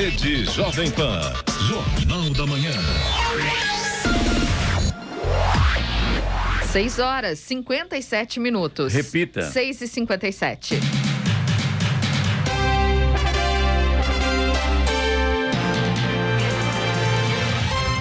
Rede Jovem Pan. Jornal da Manhã. 6 horas 57 minutos. Repita. 6 e 57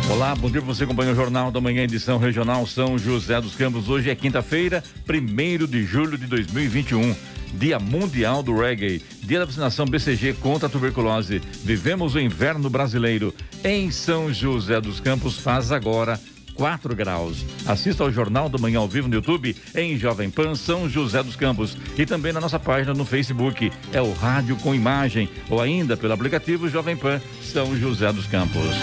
Olá, bom dia para você acompanha o Jornal da Manhã, edição regional São José dos Campos. Hoje é quinta-feira, 1 de julho de 2021. Dia Mundial do Reggae, dia da vacinação BCG contra a tuberculose. Vivemos o inverno brasileiro. Em São José dos Campos faz agora 4 graus. Assista ao Jornal da Manhã ao vivo no YouTube, em Jovem Pan São José dos Campos. E também na nossa página no Facebook. É o Rádio com Imagem. Ou ainda pelo aplicativo Jovem Pan São José dos Campos.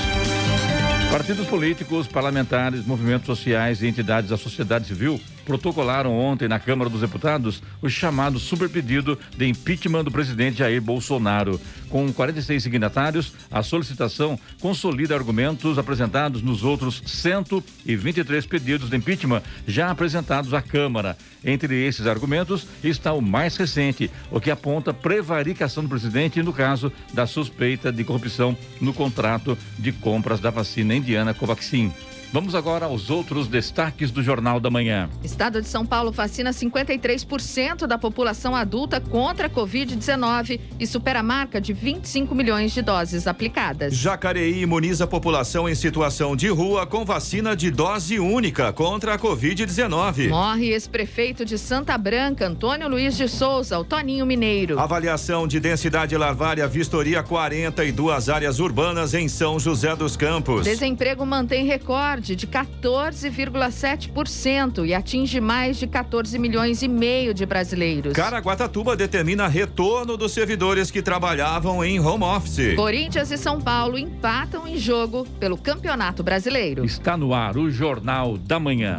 Partidos políticos, parlamentares, movimentos sociais e entidades da sociedade civil protocolaram ontem na Câmara dos Deputados o chamado superpedido de impeachment do presidente Jair Bolsonaro. Com 46 signatários, a solicitação consolida argumentos apresentados nos outros 123 pedidos de impeachment já apresentados à Câmara. Entre esses argumentos está o mais recente, o que aponta prevaricação do presidente no caso da suspeita de corrupção no contrato de compras da vacina indiana Covaxin. Vamos agora aos outros destaques do Jornal da Manhã. Estado de São Paulo vacina 53% da população adulta contra a Covid-19 e supera a marca de 25 milhões de doses aplicadas. Jacareí imuniza a população em situação de rua com vacina de dose única contra a Covid-19. Morre ex-prefeito de Santa Branca, Antônio Luiz de Souza, o Toninho Mineiro. Avaliação de densidade larvária vistoria 42 áreas urbanas em São José dos Campos. Desemprego mantém recorde recorde de 14,7% e atinge mais de 14 milhões e meio de brasileiros. Caraguatatuba determina retorno dos servidores que trabalhavam em home office. Corinthians e São Paulo empatam em jogo pelo Campeonato Brasileiro. Está no ar o Jornal da Manhã.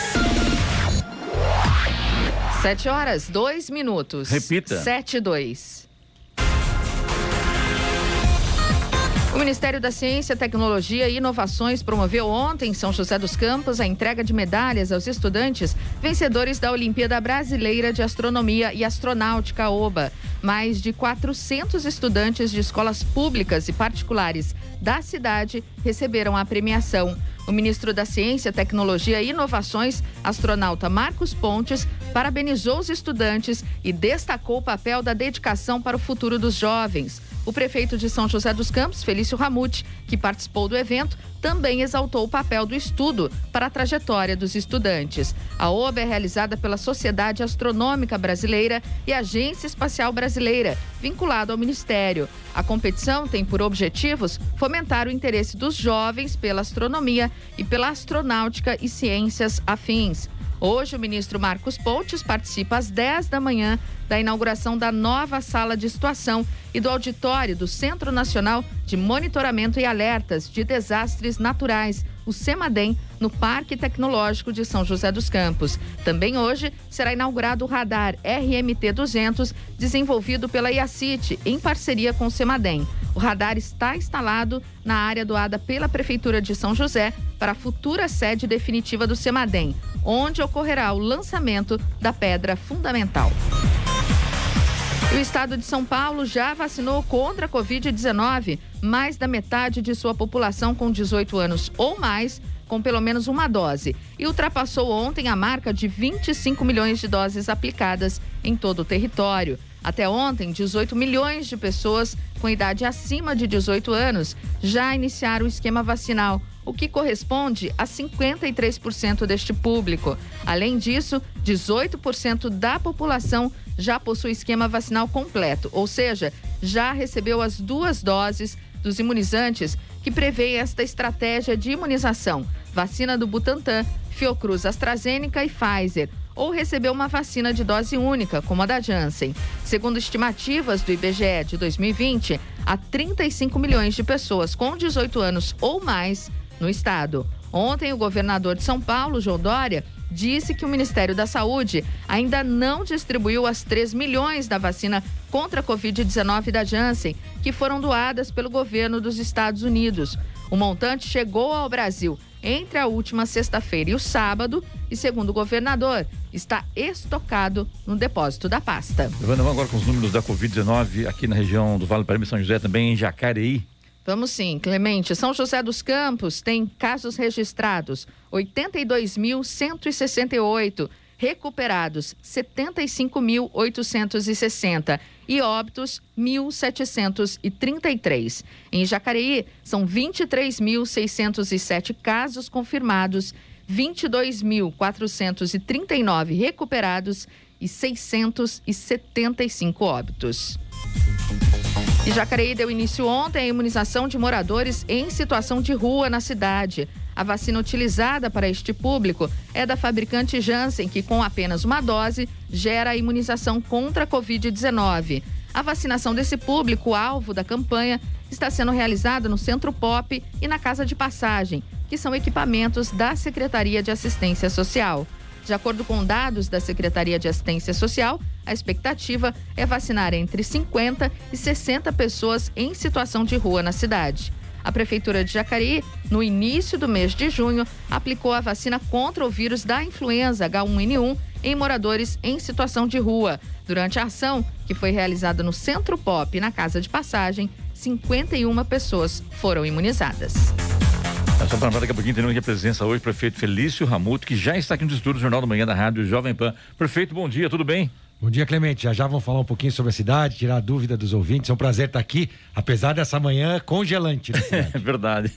Sete horas, dois minutos. Repita. Sete, dois. O Ministério da Ciência, Tecnologia e Inovações promoveu ontem em São José dos Campos a entrega de medalhas aos estudantes vencedores da Olimpíada Brasileira de Astronomia e Astronáutica OBA. Mais de 400 estudantes de escolas públicas e particulares da cidade receberam a premiação. O ministro da Ciência, Tecnologia e Inovações, astronauta Marcos Pontes, parabenizou os estudantes e destacou o papel da dedicação para o futuro dos jovens. O prefeito de São José dos Campos, Felício Ramute, que participou do evento, também exaltou o papel do estudo para a trajetória dos estudantes. A OBA é realizada pela Sociedade Astronômica Brasileira e Agência Espacial Brasileira, vinculado ao Ministério. A competição tem por objetivos fomentar o interesse dos jovens pela astronomia e pela astronáutica e ciências afins. Hoje, o ministro Marcos Pontes participa às 10 da manhã da inauguração da nova sala de situação e do auditório do Centro Nacional de Monitoramento e Alertas de Desastres Naturais, o CEMADEM, no Parque Tecnológico de São José dos Campos. Também hoje será inaugurado o radar RMT-200, desenvolvido pela IACIT, em parceria com o CEMADEM. O radar está instalado na área doada pela Prefeitura de São José para a futura sede definitiva do CEMADEM, onde ocorrerá o lançamento da pedra fundamental. O estado de São Paulo já vacinou contra a Covid-19 mais da metade de sua população com 18 anos ou mais, com pelo menos uma dose, e ultrapassou ontem a marca de 25 milhões de doses aplicadas em todo o território. Até ontem, 18 milhões de pessoas com idade acima de 18 anos já iniciaram o esquema vacinal, o que corresponde a 53% deste público. Além disso, 18% da população já possui esquema vacinal completo, ou seja, já recebeu as duas doses dos imunizantes que prevê esta estratégia de imunização: vacina do Butantan, Fiocruz AstraZeneca e Pfizer ou recebeu uma vacina de dose única, como a da Janssen. Segundo estimativas do IBGE de 2020, há 35 milhões de pessoas com 18 anos ou mais no estado. Ontem, o governador de São Paulo, João Dória, disse que o Ministério da Saúde ainda não distribuiu as 3 milhões da vacina contra a Covid-19 da Janssen, que foram doadas pelo governo dos Estados Unidos. O montante chegou ao Brasil entre a última sexta-feira e o sábado e, segundo o governador, está estocado no depósito da pasta. Vamos agora com os números da Covid-19 aqui na região do Vale do Paraíba São José, também em Jacareí. Vamos sim, Clemente. São José dos Campos tem casos registrados 82.168, recuperados 75.860 e óbitos 1.733. Em Jacareí, são 23.607 casos confirmados, 22.439 recuperados e 675 óbitos. E Jacareí deu início ontem à imunização de moradores em situação de rua na cidade. A vacina utilizada para este público é da fabricante Janssen, que com apenas uma dose gera a imunização contra a Covid-19. A vacinação desse público, alvo da campanha, está sendo realizada no Centro Pop e na Casa de Passagem, que são equipamentos da Secretaria de Assistência Social. De acordo com dados da Secretaria de Assistência Social, a expectativa é vacinar entre 50 e 60 pessoas em situação de rua na cidade. A Prefeitura de Jacareí, no início do mês de junho, aplicou a vacina contra o vírus da influenza H1N1 em moradores em situação de rua. Durante a ação, que foi realizada no Centro Pop, na Casa de Passagem, 51 pessoas foram imunizadas. É só para lembrar daqui a pouquinho, tendo aqui a presença hoje, prefeito Felício Ramuto, que já está aqui no estúdio do Jornal da Manhã da Rádio Jovem Pan. Prefeito, bom dia, tudo bem? Bom dia, Clemente. Já já vamos falar um pouquinho sobre a cidade, tirar a dúvida dos ouvintes. É um prazer estar aqui, apesar dessa manhã congelante. É verdade.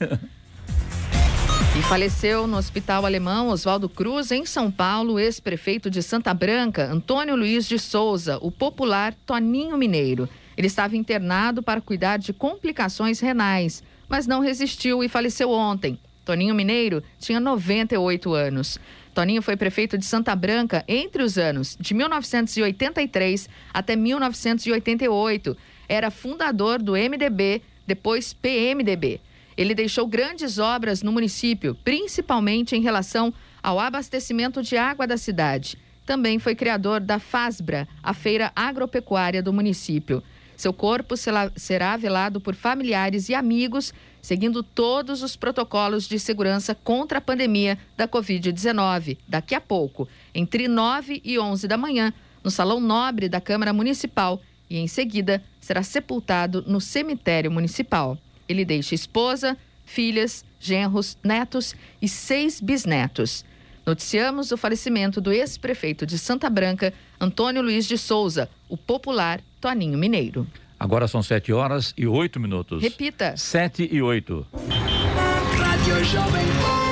E faleceu no Hospital Alemão Oswaldo Cruz, em São Paulo, ex-prefeito de Santa Branca, Antônio Luiz de Souza, o popular Toninho Mineiro. Ele estava internado para cuidar de complicações renais mas não resistiu e faleceu ontem. Toninho Mineiro tinha 98 anos. Toninho foi prefeito de Santa Branca entre os anos de 1983 até 1988. Era fundador do MDB, depois PMDB. Ele deixou grandes obras no município, principalmente em relação ao abastecimento de água da cidade. Também foi criador da FASBRA, a feira agropecuária do município. Seu corpo será velado por familiares e amigos, seguindo todos os protocolos de segurança contra a pandemia da Covid-19, daqui a pouco, entre 9 e 11 da manhã, no Salão Nobre da Câmara Municipal, e em seguida será sepultado no cemitério municipal. Ele deixa esposa, filhas, genros, netos e seis bisnetos. Noticiamos o falecimento do ex-prefeito de Santa Branca, Antônio Luiz de Souza, o popular Toninho Mineiro. Agora são sete horas e oito minutos. Repita. Sete e oito.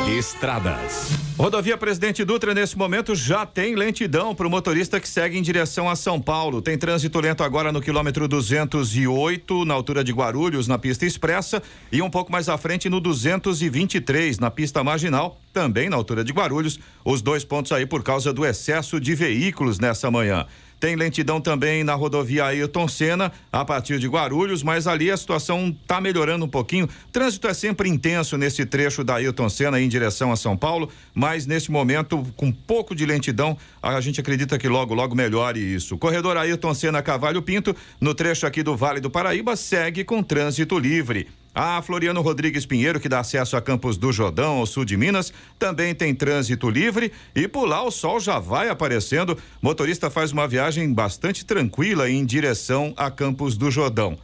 Estradas. Rodovia Presidente Dutra, nesse momento, já tem lentidão para o motorista que segue em direção a São Paulo. Tem trânsito lento agora no quilômetro 208, na altura de Guarulhos, na pista expressa, e um pouco mais à frente no 223, na pista marginal, também na altura de Guarulhos. Os dois pontos aí por causa do excesso de veículos nessa manhã. Tem lentidão também na rodovia Ailton Senna, a partir de Guarulhos, mas ali a situação está melhorando um pouquinho. Trânsito é sempre intenso nesse trecho da Ailton Senna em direção a São Paulo, mas nesse momento, com pouco de lentidão, a gente acredita que logo, logo melhore isso. Corredor Ailton Senna Cavalho Pinto, no trecho aqui do Vale do Paraíba, segue com trânsito livre. A Floriano Rodrigues Pinheiro, que dá acesso a Campos do Jordão, ao sul de Minas, também tem trânsito livre e por lá o sol já vai aparecendo. Motorista faz uma viagem bastante tranquila em direção a Campos do Jordão.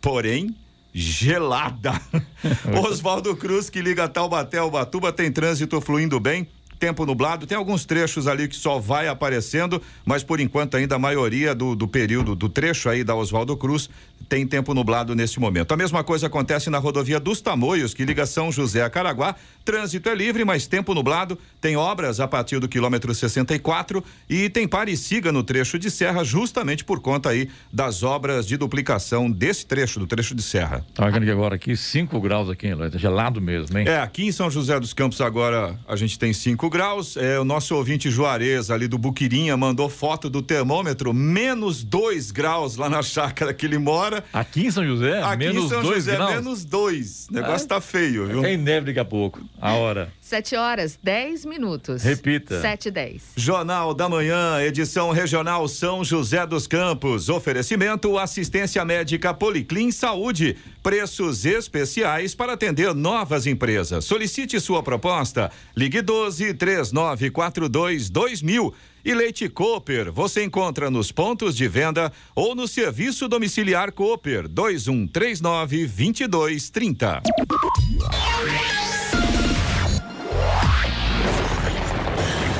Porém, gelada. Oswaldo Cruz, que liga Taubaté ao Batuba, tem trânsito fluindo bem tempo nublado. Tem alguns trechos ali que só vai aparecendo, mas por enquanto ainda a maioria do, do período do trecho aí da Oswaldo Cruz tem tempo nublado neste momento. A mesma coisa acontece na rodovia dos Tamoios, que liga São José a Caraguá. Trânsito é livre, mas tempo nublado. Tem obras a partir do quilômetro 64 e tem pare e siga no trecho de serra, justamente por conta aí das obras de duplicação desse trecho, do trecho de serra. Tá vendo que agora aqui 5 graus aqui, tá gelado mesmo, hein? É, aqui em São José dos Campos agora a gente tem 5 graus. É, o nosso ouvinte Juarez, ali do Buquirinha, mandou foto do termômetro, menos 2 graus lá na chácara que ele mora. Aqui em São José? Aqui menos em São dois José, graus? menos 2. O negócio Ah. tá feio, viu? Tem neve daqui a pouco. A hora. 7 horas, 10 minutos. Repita. 7 e 10. Jornal da Manhã, edição regional São José dos Campos. Oferecimento assistência médica Policlin Saúde. Preços especiais para atender novas empresas. Solicite sua proposta. Ligue 12 3942 2000. E Leite Cooper, você encontra nos pontos de venda ou no serviço domiciliar Cooper 2139 2230.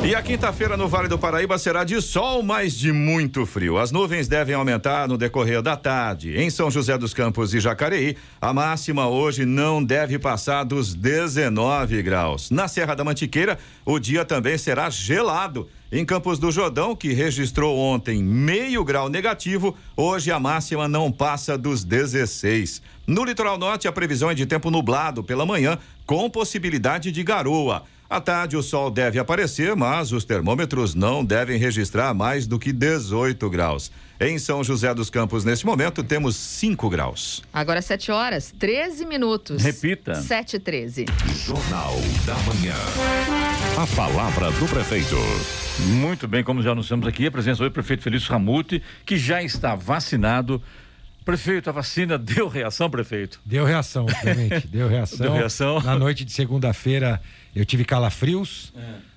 E a quinta-feira no Vale do Paraíba será de sol, mas de muito frio. As nuvens devem aumentar no decorrer da tarde. Em São José dos Campos e Jacareí, a máxima hoje não deve passar dos 19 graus. Na Serra da Mantiqueira, o dia também será gelado. Em Campos do Jordão, que registrou ontem meio grau negativo, hoje a máxima não passa dos 16. No litoral norte, a previsão é de tempo nublado pela manhã, com possibilidade de garoa. À tarde, o sol deve aparecer, mas os termômetros não devem registrar mais do que 18 graus. Em São José dos Campos, nesse momento, temos 5 graus. Agora 7 horas, 13 minutos. Repita. 7 e 13. Jornal da Manhã. A palavra do prefeito. Muito bem, como já anunciamos aqui, a presença do prefeito Felício Ramute, que já está vacinado. Prefeito, a vacina deu reação, prefeito? Deu reação, Clemente, deu reação. Deu reação? Na noite de segunda-feira eu tive calafrios,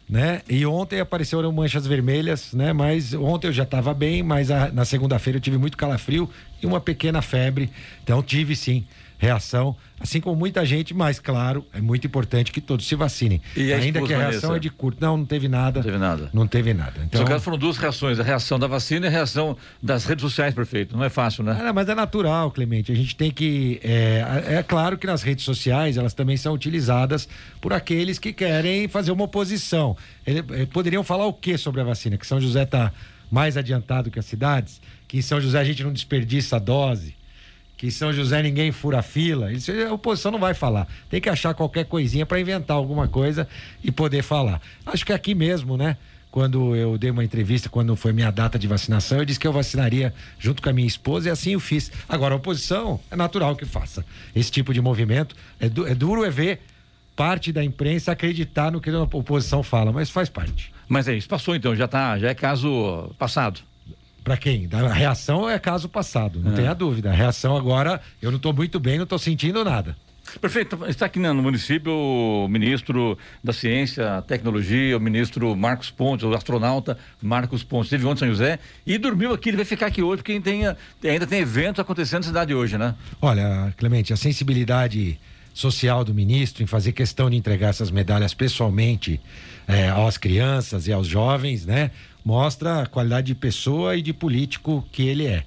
né? E ontem apareceram manchas vermelhas, né? Mas ontem eu já estava bem, mas a- na segunda-feira eu tive muito calafrio e uma pequena febre. Então tive sim reação, assim como muita gente, mas claro, é muito importante que todos se vacinem. E Ainda que a reação Vanessa? é de curto. Não, não teve nada. Não teve nada. Não teve nada. Então, caso foram duas reações, a reação da vacina e a reação das redes sociais, prefeito. Não é fácil, né? Ah, mas é natural, Clemente. A gente tem que. É, é claro que nas redes sociais elas também são utilizadas por aqueles que querem fazer uma oposição. Ele- eh, poderiam falar o que sobre a vacina? Que São José está mais adiantado que as cidades? Que em São José a gente não desperdiça a dose? Que em São José ninguém fura fila? Isso a oposição não vai falar. Tem que achar qualquer coisinha para inventar alguma coisa e poder falar. Acho que aqui mesmo, né? Quando eu dei uma entrevista, quando foi minha data de vacinação, eu disse que eu vacinaria junto com a minha esposa e assim eu fiz. Agora, a oposição é natural que faça esse tipo de movimento. É, du- é duro é ver parte da imprensa acreditar no que a oposição fala, mas faz parte. Mas é isso, passou então, já tá, já é caso passado. Para quem? A reação é caso passado, não É. tenha dúvida. A reação agora, eu não estou muito bem, não estou sentindo nada. Prefeito, está aqui no município o ministro da Ciência, Tecnologia, o ministro Marcos Pontes, o astronauta Marcos Pontes. Esteve ontem em São José e dormiu aqui. Ele vai ficar aqui hoje porque tem, ainda tem eventos acontecendo na cidade hoje, né? Olha, Clemente, a sensibilidade social do ministro em fazer questão de entregar essas medalhas pessoalmente eh, às crianças e aos jovens, né? Mostra a qualidade de pessoa e de político que ele é.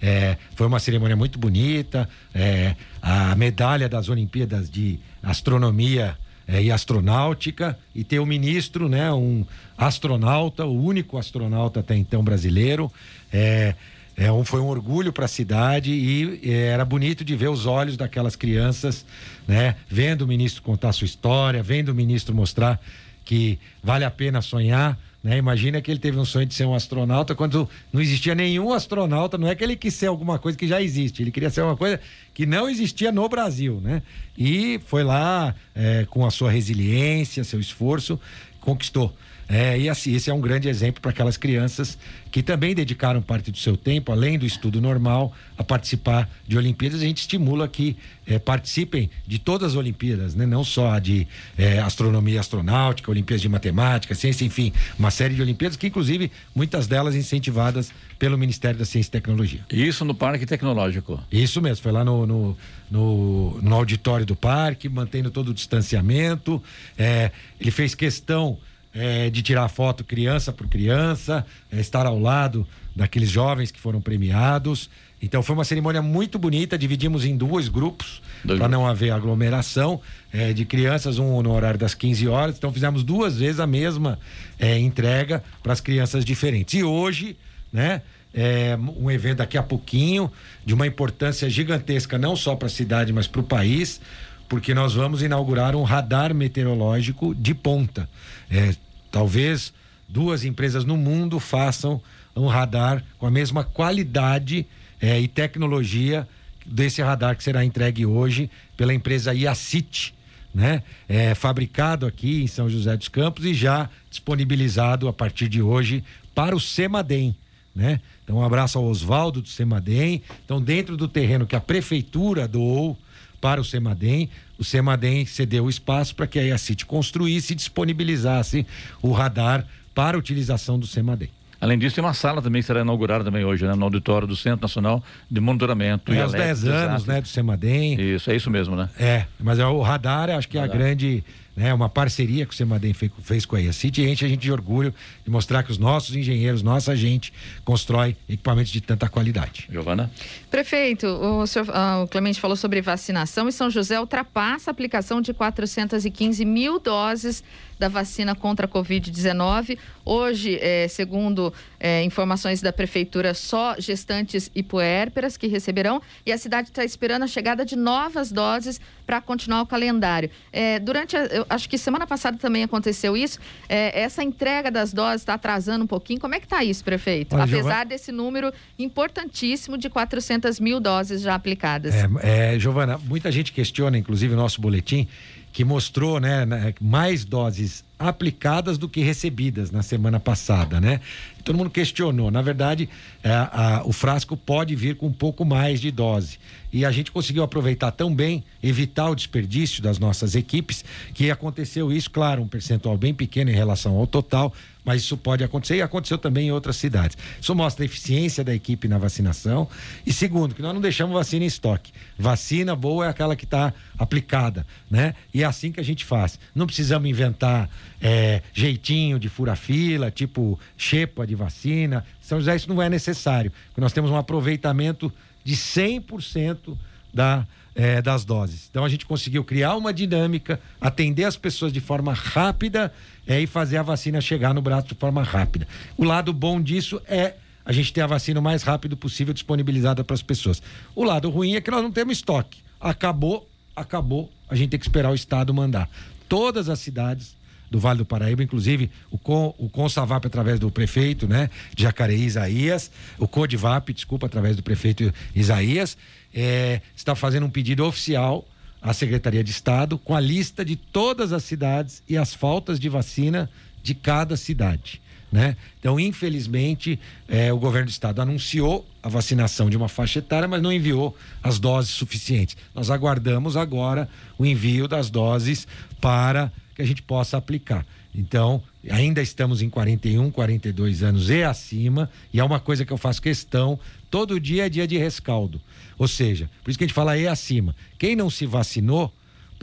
Eh, foi uma cerimônia muito bonita. eh, a medalha das Olimpíadas de Astronomia eh, e Astronáutica e ter o ministro, né? Um astronauta, o único astronauta até então brasileiro. eh, é um, foi um orgulho para a cidade e eh, era bonito de ver os olhos daquelas crianças, né? Vendo o ministro contar sua história, vendo o ministro mostrar que vale a pena sonhar, né? Imagina que ele teve um sonho de ser um astronauta quando não existia nenhum astronauta, não é que ele quis ser alguma coisa que já existe, ele queria ser uma coisa que não existia no Brasil, né? E foi lá eh, com a sua resiliência, seu esforço, conquistou. É, e assim, esse é um grande exemplo para aquelas crianças que também dedicaram parte do seu tempo, além do estudo normal, a participar de Olimpíadas. A gente estimula que eh, participem de todas as Olimpíadas, né? não só a de eh, astronomia astronáutica, Olimpíadas de matemática, ciência, enfim, uma série de Olimpíadas que, inclusive, muitas delas incentivadas pelo Ministério da Ciência e Tecnologia. Isso no Parque Tecnológico. Isso mesmo, foi lá no, no, no, no auditório do parque, mantendo todo o distanciamento. É, ele fez questão é, de tirar foto criança por criança, é, estar ao lado daqueles jovens que foram premiados. Então foi uma cerimônia muito bonita, dividimos em dois grupos para não haver aglomeração é, de crianças, um no horário das 15 horas. Então fizemos duas vezes a mesma é, entrega para as crianças diferentes. E hoje, né? É um evento daqui a pouquinho, de uma importância gigantesca, não só para a cidade, mas para o país. porque nós vamos inaugurar um radar meteorológico de ponta. É, talvez duas empresas no mundo façam um radar com a mesma qualidade é, e tecnologia desse radar que será entregue hoje pela empresa Iacit, né? É fabricado aqui em São José dos Campos e já disponibilizado a partir de hoje para o Semadem, né? Então, um abraço ao Oswaldo do Semadem. Então, dentro do terreno que a prefeitura doou para o Semadem, o Semadem cedeu o espaço para que a IACIT construísse e disponibilizasse o radar para a utilização do Semadem. Além disso, tem uma sala também que será inaugurada também hoje, né? No auditório do Centro Nacional de Monitoramento. É, os 10 anos, né, do Semadem. Isso, é isso mesmo, né? É, mas é o radar, acho que é a grande né, uma parceria que o Semadem fez, fez com a IACIT e enche a gente de orgulho de mostrar que os nossos engenheiros, nossa gente, constrói equipamentos de tanta qualidade. Giovana? Prefeito, o, senhor, ah, o Clemente falou sobre vacinação e São José ultrapassa a aplicação de 415 mil doses da vacina contra a Covid-19. Hoje, é, segundo é, informações da Prefeitura, só gestantes e puérperas que receberão e a cidade está esperando a chegada de novas doses para continuar o calendário. É, durante, a, eu acho que semana passada também aconteceu isso, é, essa entrega das doses está atrasando um pouquinho. Como é que está isso, prefeito? Olha, Apesar Giovana... desse número importantíssimo de 400 mil doses já aplicadas. É, é, Giovana, muita gente questiona, inclusive o nosso boletim, que mostrou né, né, mais doses aplicadas do que recebidas na semana passada, né? Todo mundo questionou. Na verdade, é, a, o frasco pode vir com um pouco mais de dose. E a gente conseguiu aproveitar tão bem, evitar o desperdício das nossas equipes, que aconteceu isso, claro, um percentual bem pequeno em relação ao total, mas isso pode acontecer e aconteceu também em outras cidades. Isso mostra a eficiência da equipe na vacinação. E segundo, que nós não deixamos vacina em estoque. Vacina boa é aquela que está aplicada, né? E é assim que a gente faz. Não precisamos inventar é, jeitinho de fura-fila, tipo xepa de vacina. São José, isso não é necessário, porque nós temos um aproveitamento de 100% da é, das doses. Então a gente conseguiu criar uma dinâmica, atender as pessoas de forma rápida é, e fazer a vacina chegar no braço de forma rápida. O lado bom disso é a gente ter a vacina o mais rápido possível disponibilizada para as pessoas. O lado ruim é que nós não temos estoque. Acabou, acabou, a gente tem que esperar o Estado mandar. Todas as cidades do Vale do Paraíba, inclusive o, Com, o Consavap através do prefeito, né, de Jacareí Isaías, o Codivap, desculpa, através do prefeito Isaías, é, está fazendo um pedido oficial à Secretaria de Estado com a lista de todas as cidades e as faltas de vacina de cada cidade. Né? Então, infelizmente, é, o governo do estado anunciou a vacinação de uma faixa etária, mas não enviou as doses suficientes. Nós aguardamos agora o envio das doses para que a gente possa aplicar. Então, ainda estamos em 41, 42 anos e acima, e é uma coisa que eu faço questão, todo dia é dia de rescaldo. Ou seja, por isso que a gente fala e acima. Quem não se vacinou,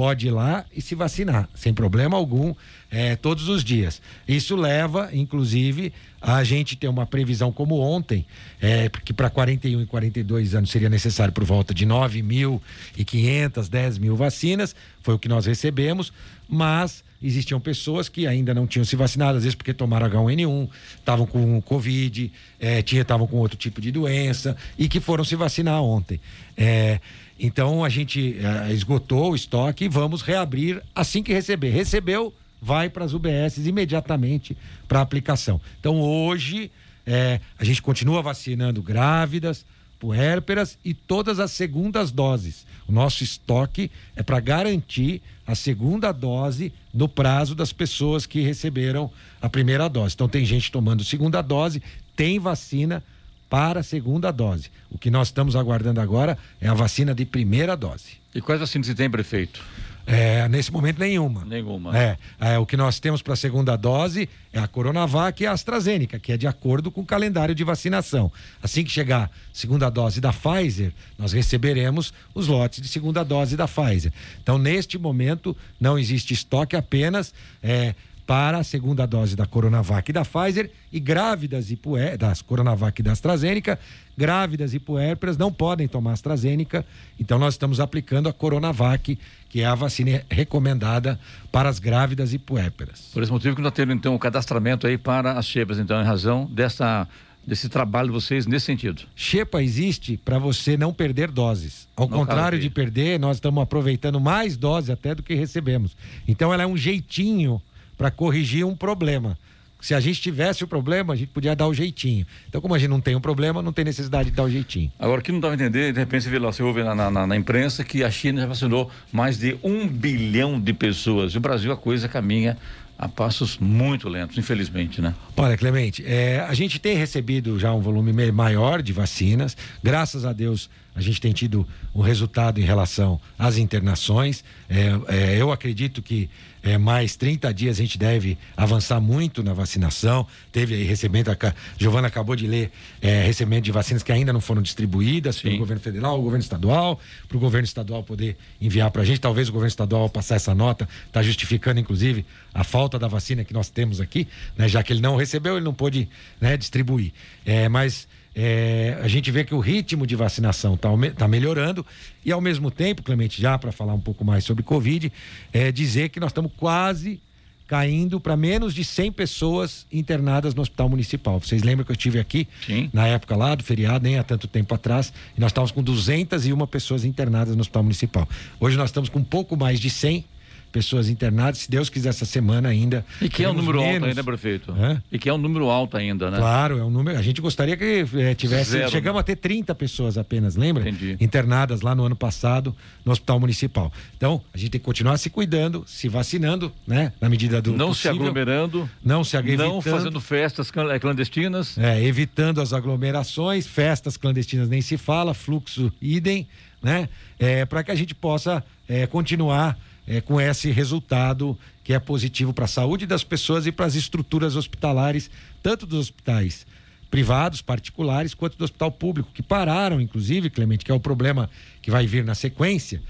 pode ir lá e se vacinar, sem problema algum, é, todos os dias. Isso leva, inclusive, a gente ter uma previsão como ontem, é, que para 41 e 42 anos seria necessário por volta de 9.500, 10 mil vacinas, foi o que nós recebemos, mas existiam pessoas que ainda não tinham se vacinado, às vezes porque tomaram H1N1, estavam com Covid, estavam é, com outro tipo de doença e que foram se vacinar ontem. É, então a gente é, esgotou o estoque e vamos reabrir assim que receber. Recebeu, vai para as UBS imediatamente para aplicação. Então hoje é, a gente continua vacinando grávidas, puérperas e todas as segundas doses. O nosso estoque é para garantir a segunda dose no prazo das pessoas que receberam a primeira dose. Então tem gente tomando segunda dose, tem vacina para a segunda dose. O que nós estamos aguardando agora é a vacina de primeira dose. E quais vacinas você tem, prefeito? É, nesse momento, nenhuma. Nenhuma. É, é o que nós temos para a segunda dose é a Coronavac e a AstraZeneca, que é de acordo com o calendário de vacinação. Assim que chegar a segunda dose da Pfizer, nós receberemos os lotes de segunda dose da Pfizer. Então, neste momento, não existe estoque apenas. É, para a segunda dose da Coronavac e da Pfizer e grávidas e pué, das Coronavac e da AstraZeneca, grávidas e puérperas não podem tomar AstraZeneca, então nós estamos aplicando a Coronavac, que é a vacina recomendada para as grávidas e puérperas. Por esse motivo que nós temos então o cadastramento aí para as xepas, então em razão dessa desse trabalho de vocês nesse sentido? Xepa existe para você não perder doses. Ao No contrário de perder, nós estamos aproveitando mais doses até do que recebemos. Então ela é um jeitinho para corrigir um problema. Se a gente tivesse o problema, a gente podia dar o jeitinho. Então, como a gente não tem um problema, não tem necessidade de dar o jeitinho. Agora, o que não dava a entender, de repente você vê lá, você ouve na, na, na imprensa que a China já vacinou mais de um bilhão de pessoas. E o Brasil, a coisa caminha a passos muito lentos, infelizmente, né? Olha, Clemente, é, a gente tem recebido já um volume me- maior de vacinas. Graças a Deus, a gente tem tido um resultado em relação às internações. É, é, eu acredito que é, mais 30 dias a gente deve avançar muito na vacinação. Teve aí recebimento, a Giovana acabou de ler, é, recebimento de vacinas que ainda não foram distribuídas pelo Sim. governo federal, o governo estadual, para o governo estadual poder enviar para a gente. Talvez o governo estadual, passar essa nota, está justificando, inclusive, a falta da vacina que nós temos aqui, né, já que ele não recebeu, ele não pôde né, distribuir. É, mas é, a gente vê que o ritmo de vacinação está melhorando e, ao mesmo tempo, Clemente, já para falar um pouco mais sobre Covid, é dizer que nós estamos quase caindo para menos de 100 pessoas internadas no hospital municipal. Vocês lembram que eu estive aqui Sim. na época lá do feriado, nem há tanto tempo atrás, e nós estávamos com 201 pessoas internadas no hospital municipal. Hoje nós estamos com um pouco mais de 100 pessoas internadas, se Deus quiser essa semana ainda. E que é um número alto menos. ainda, prefeito? Hã? E que é um número alto ainda, né? Claro, é um número. A gente gostaria que eh, tivesse. Zero. Chegamos a ter 30 pessoas apenas, lembra? Entendi. Internadas lá no ano passado no Hospital Municipal. Então, a gente tem que continuar se cuidando, se vacinando, né? Na medida do Não se possível. aglomerando, Não se ag- não fazendo festas eh, clandestinas. É, evitando as aglomerações, festas clandestinas nem se fala, fluxo idem, né? É, para que a gente possa é, continuar é, com esse resultado que é positivo para a saúde das pessoas e para as estruturas hospitalares, tanto dos hospitais privados, particulares, quanto do hospital público, que pararam, inclusive, Clemente, que é o problema que vai vir na sequência,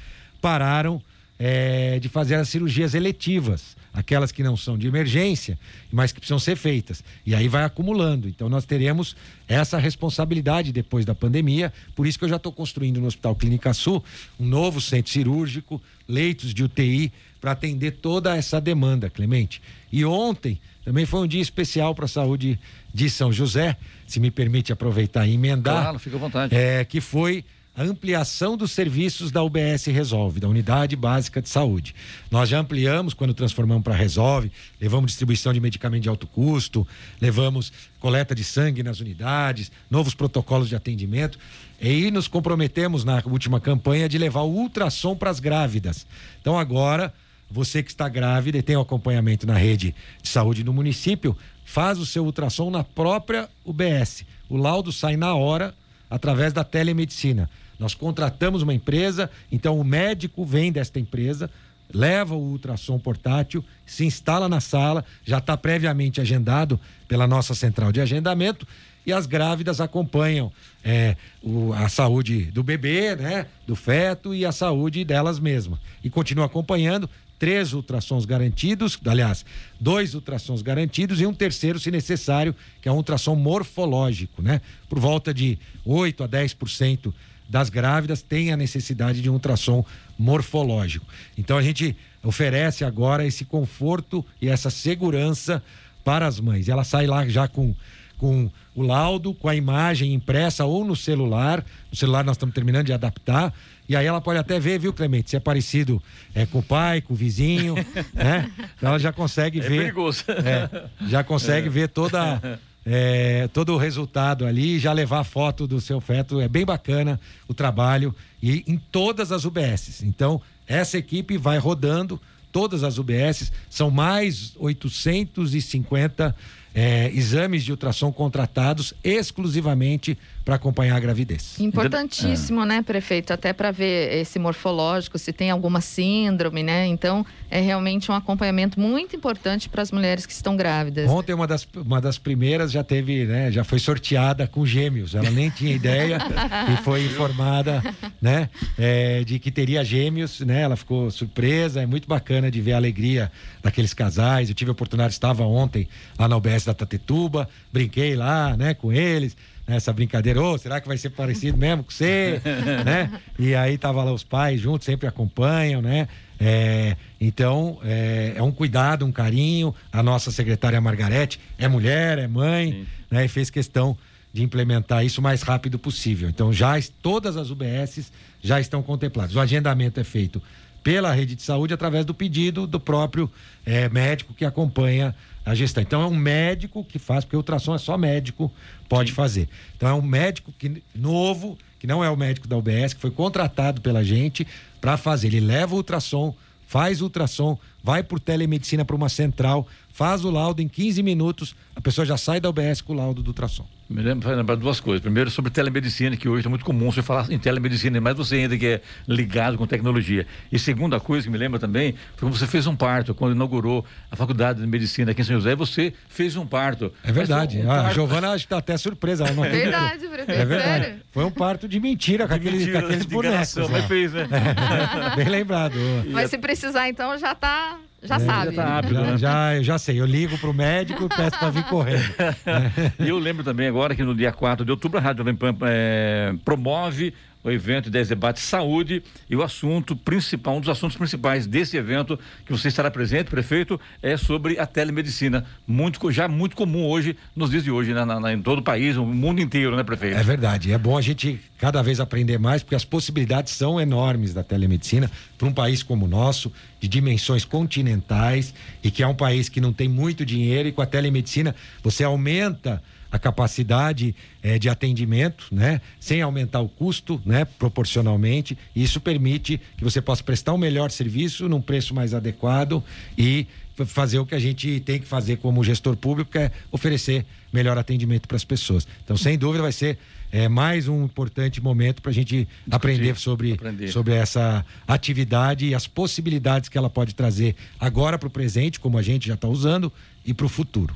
pararam é, de fazer as cirurgias eletivas, aquelas que não são de emergência, mas que precisam ser feitas. E aí vai acumulando. Então nós teremos essa responsabilidade depois da pandemia. Por isso que eu já estou construindo no Hospital Clínica Sul um novo centro cirúrgico, leitos de UTI, para atender toda essa demanda, Clemente. E ontem também foi um dia especial para a saúde de São José, se me permite aproveitar e emendar. Claro, fica à vontade. É, que foi a ampliação dos serviços da UBS Resolve, da Unidade Básica de Saúde. Nós já ampliamos quando transformamos para Resolve, levamos distribuição de medicamento de alto custo, levamos coleta de sangue nas unidades, novos protocolos de atendimento. E nos comprometemos na última campanha de levar o ultrassom para as grávidas. Então agora, você que está grávida e tem o acompanhamento na rede de saúde no município, faz o seu ultrassom na própria UBS. O laudo sai na hora através da telemedicina. Nós contratamos uma empresa, então o médico vem desta empresa, leva o ultrassom portátil, se instala na sala, já está previamente agendado pela nossa central de agendamento e as grávidas acompanham é, o- a saúde do bebê, né, do feto e a saúde delas mesmas. E continua acompanhando três ultrassons garantidos, aliás, dois ultrassons garantidos e um terceiro, se necessário, que é um ultrassom morfológico, né? Por volta de 8 a 10% das grávidas tem a necessidade de um ultrassom morfológico. Então a gente oferece agora esse conforto e essa segurança para as mães. Ela sai lá já com com o laudo, com a imagem impressa ou no celular. No celular nós estamos terminando de adaptar. E aí ela pode até ver, viu, Clemente, se é parecido é, com o pai, com o vizinho, né? Então ela já consegue É ver. perigoso. É, já consegue ver toda, é, todo o resultado ali, já levar a foto do seu feto. É bem bacana o trabalho e em todas as UBSs. Então, essa equipe vai rodando todas as UBSs, são mais 850 é, exames de ultrassom contratados exclusivamente para acompanhar a gravidez. Importantíssimo, né, prefeito? Até para ver esse morfológico, se tem alguma síndrome, né? Então, é realmente um acompanhamento muito importante para as mulheres que estão grávidas. Ontem uma das, uma das primeiras já teve, né, já foi sorteada com gêmeos. Ela nem tinha ideia e foi informada, né, é, de que teria gêmeos, né? Ela ficou surpresa, é muito bacana de ver a alegria daqueles casais. Eu tive a oportunidade, estava ontem lá na UBS da Tatetuba, brinquei lá, né, com eles. Essa brincadeira, ô, será que vai ser parecido mesmo com você? né? E aí tava lá os pais juntos, sempre acompanham, né? É, então, é, é um cuidado, um carinho. A nossa secretária Margarete é mulher, é mãe, né? E fez questão de implementar isso o mais rápido possível. Então, já todas as UBSs já estão contempladas. O agendamento é feito pela rede de saúde através do pedido do próprio é, médico que acompanha a gestão. Então é um médico que faz, porque o ultrassom é só médico pode Sim. fazer. Então é um médico que, novo, que não é o médico da UBS, que foi contratado pela gente para fazer. Ele leva o ultrassom, faz o ultrassom, vai por telemedicina para uma central, faz o laudo em 15 minutos, a pessoa já sai da UBS com o laudo do ultrassom. Me lembro, lembrar duas coisas. Primeiro, sobre telemedicina, que hoje é muito comum você falar em telemedicina, mas você ainda que é ligado com tecnologia. E segunda coisa que me lembra também, foi quando você fez um parto, quando inaugurou a faculdade de medicina aqui em São José, você fez um parto. É verdade. Um, um parto... A Giovana está até surpresa. Ela não verdade, É verdade. Foi um parto de mentira, com, de aquele, mentira, com aqueles bonecos. Mas fez, né? Bem lembrado. Mas se precisar, então, já está já é, sabe. Já, tá já, né? já, já, sei. Eu ligo pro médico e peço para vir correndo. e eu lembro também agora que no dia 4 de outubro a Rádio Jovem Pan é, promove o evento 10 debates saúde e o assunto principal, um dos assuntos principais desse evento que você estará presente, prefeito, é sobre a telemedicina, muito já muito comum hoje nos dias de hoje, né? na, na, em todo o país, o mundo inteiro, né, prefeito? É verdade, é bom a gente cada vez aprender mais porque as possibilidades são enormes da telemedicina para um país como o nosso, de dimensões continentais e que é um país que não tem muito dinheiro e com a telemedicina você aumenta a capacidade é, de atendimento, né? Sem aumentar o custo, né? Proporcionalmente. Isso permite que você possa prestar um melhor serviço num preço mais adequado e fazer o que a gente tem que fazer como gestor público, que é oferecer melhor atendimento para as pessoas. Então, sem dúvida, vai ser é, mais um importante momento para a gente aprender sobre, aprender. sobre essa atividade e as possibilidades que ela pode trazer agora para o presente, como a gente já está usando, e para o futuro.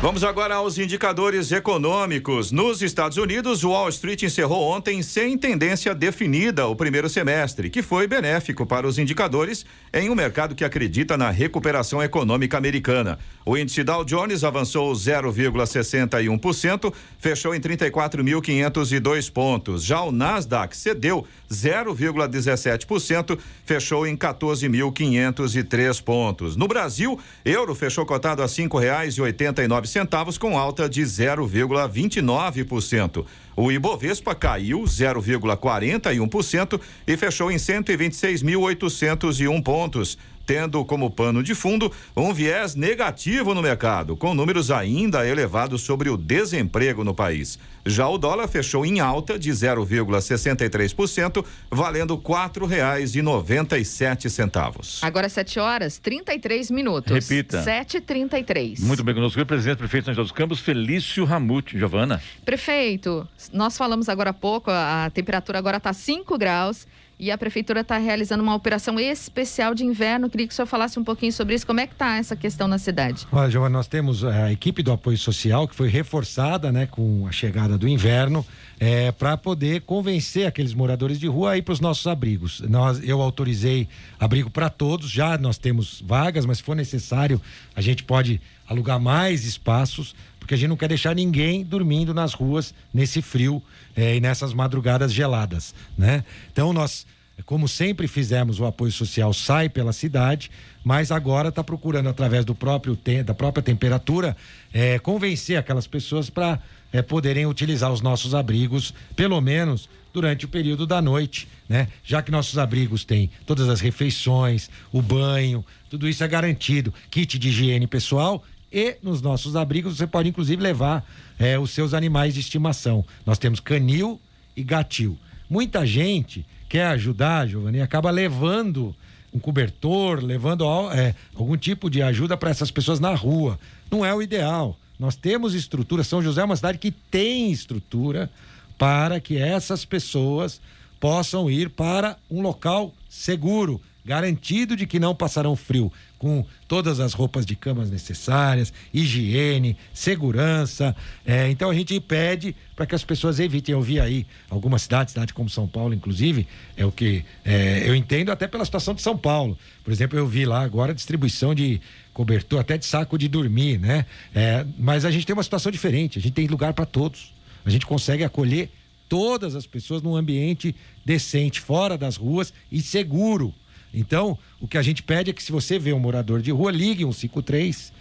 Vamos agora aos indicadores econômicos. Nos Estados Unidos, o Wall Street encerrou ontem sem tendência definida o primeiro semestre, que foi benéfico para os indicadores em um mercado que acredita na recuperação econômica americana. O índice Dow Jones avançou 0,61%, fechou em 34.502 pontos. Já o Nasdaq cedeu 0,17%, fechou em 14.503 pontos. No Brasil, euro fechou cotado a R$ 5,89 centavos com alta de 0,29%. O Ibovespa caiu 0,41% e fechou em 126.801 pontos tendo como pano de fundo um viés negativo no mercado, com números ainda elevados sobre o desemprego no país. Já o dólar fechou em alta de 0,63%, valendo quatro reais e noventa e sete centavos. Agora sete horas, 33 minutos. Repita. Sete trinta e três. Muito bem, conosco o presidente prefeito São José dos Campos, Felício Ramute. Giovana. Prefeito, nós falamos agora há pouco, a temperatura agora está 5 graus. E a prefeitura está realizando uma operação especial de inverno. Queria que o senhor falasse um pouquinho sobre isso. Como é que está essa questão na cidade? Olha, Giovana, nós temos a equipe do apoio social que foi reforçada, né, com a chegada do inverno, é, para poder convencer aqueles moradores de rua a ir para os nossos abrigos. Nós, eu autorizei abrigo para todos. Já nós temos vagas, mas se for necessário, a gente pode alugar mais espaços porque a gente não quer deixar ninguém dormindo nas ruas nesse frio é, e nessas madrugadas geladas, né? Então nós, como sempre fizemos, o apoio social sai pela cidade, mas agora está procurando através do próprio da própria temperatura é, convencer aquelas pessoas para é, poderem utilizar os nossos abrigos, pelo menos durante o período da noite, né? Já que nossos abrigos têm todas as refeições, o banho, tudo isso é garantido, kit de higiene pessoal e nos nossos abrigos você pode inclusive levar é, os seus animais de estimação. Nós temos canil e gatil. Muita gente quer ajudar, Giovanni, acaba levando um cobertor, levando é, algum tipo de ajuda para essas pessoas na rua. Não é o ideal. Nós temos estrutura. São José é uma cidade que tem estrutura para que essas pessoas possam ir para um local seguro, garantido de que não passarão frio, com todas as roupas de camas necessárias, higiene, segurança. É, então a gente pede para que as pessoas evitem. Eu vi aí algumas cidades, cidade como São Paulo, inclusive, é o que é, eu entendo até pela situação de São Paulo. Por exemplo, eu vi lá agora a distribuição de cobertor, até de saco de dormir, né? É, mas a gente tem uma situação diferente, a gente tem lugar para todos. A gente consegue acolher todas as pessoas num ambiente decente, fora das ruas e seguro. Então, o que a gente pede é que se você vê um morador de rua, ligue 153.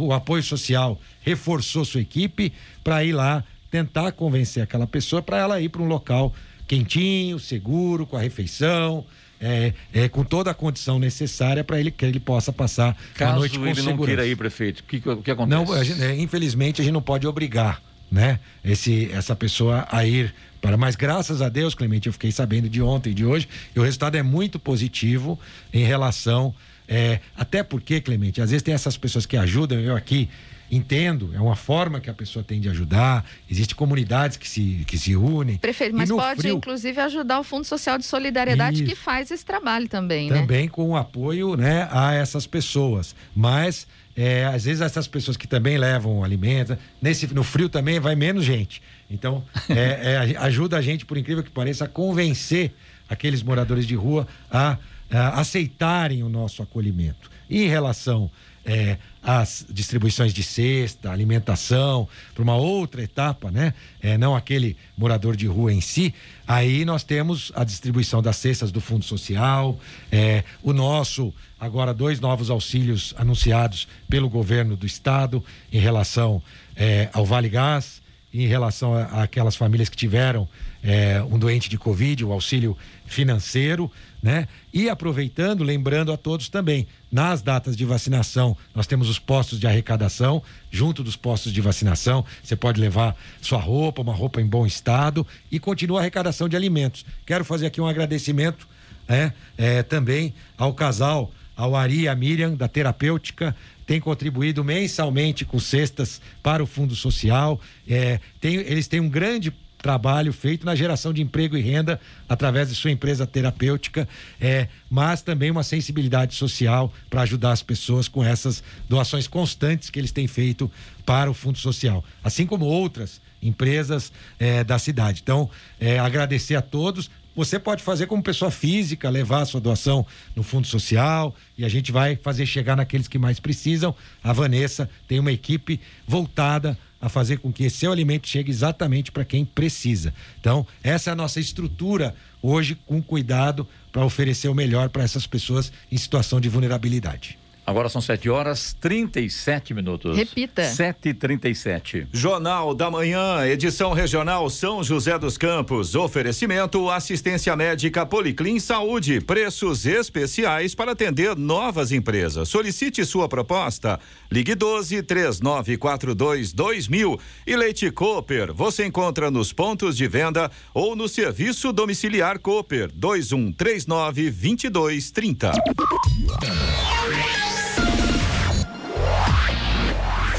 O apoio social reforçou sua equipe para ir lá tentar convencer aquela pessoa para ela ir para um local quentinho, seguro, com a refeição, é, é, com toda a condição necessária para ele que ele possa passar Caso a noite com ele segurança. não queira ir, prefeito, o que, que acontece? Não, a gente, é, infelizmente a gente não pode obrigar, né? Esse, essa pessoa a ir para, mas graças a Deus, Clemente, eu fiquei sabendo de ontem e de hoje, e o resultado é muito positivo em relação, é, até porque, Clemente, às vezes tem essas pessoas que ajudam, eu aqui entendo, é uma forma que a pessoa tem de ajudar, existem comunidades que se, que se unem. Prefeito, mas pode frio- inclusive ajudar o Fundo Social de Solidariedade que Isso. faz esse trabalho também, né? também com o apoio né, a essas pessoas. Mas, é, às vezes, essas pessoas que também levam alimento, nesse, no frio também vai menos gente. Então, é, é, ajuda a gente, por incrível que pareça, a convencer aqueles moradores de rua a, a aceitarem o nosso acolhimento. E em relação é, às distribuições de cesta, alimentação, para uma outra etapa, né? É, não aquele morador de rua em si, aí nós temos a distribuição das cestas do Fundo Social, é, o nosso, agora dois novos auxílios anunciados pelo governo do estado em relação é, ao Vale Gás, em relação a- àquelas famílias que tiveram é, um doente de Covid, o auxílio financeiro, né? E aproveitando, lembrando a todos também, nas datas de vacinação, nós temos os postos de arrecadação, junto dos postos de vacinação, você pode levar sua roupa, uma roupa em bom estado e continua a arrecadação de alimentos. Quero fazer aqui um agradecimento é, é, também ao casal, ao Ari e à Miriam, da terapêutica, tem contribuído mensalmente com cestas para o Fundo Social. É, tem- eles têm um grande trabalho feito na geração de emprego e renda através de sua empresa terapêutica, é, mas também uma sensibilidade social para ajudar as pessoas com essas doações constantes que eles têm feito para o Fundo Social, assim como outras empresas é, da cidade. Então, é, agradecer a todos. Você pode fazer como pessoa física, levar a sua doação no Fundo Social e a gente vai fazer chegar naqueles que mais precisam. A Vanessa tem uma equipe voltada a fazer com que esse seu alimento chegue exatamente para quem precisa. Então, essa é a nossa estrutura hoje com cuidado para oferecer o melhor para essas pessoas em situação de vulnerabilidade. Agora são 7 horas 37 minutos. Repita. 7h37. Jornal da Manhã, edição regional São José dos Campos. Oferecimento assistência médica Policlin Saúde. Preços especiais para atender novas empresas. Solicite sua proposta. Ligue 12 3942 2000. E Leite Cooper. Você encontra nos pontos de venda ou no serviço domiciliar Cooper 2139 2230.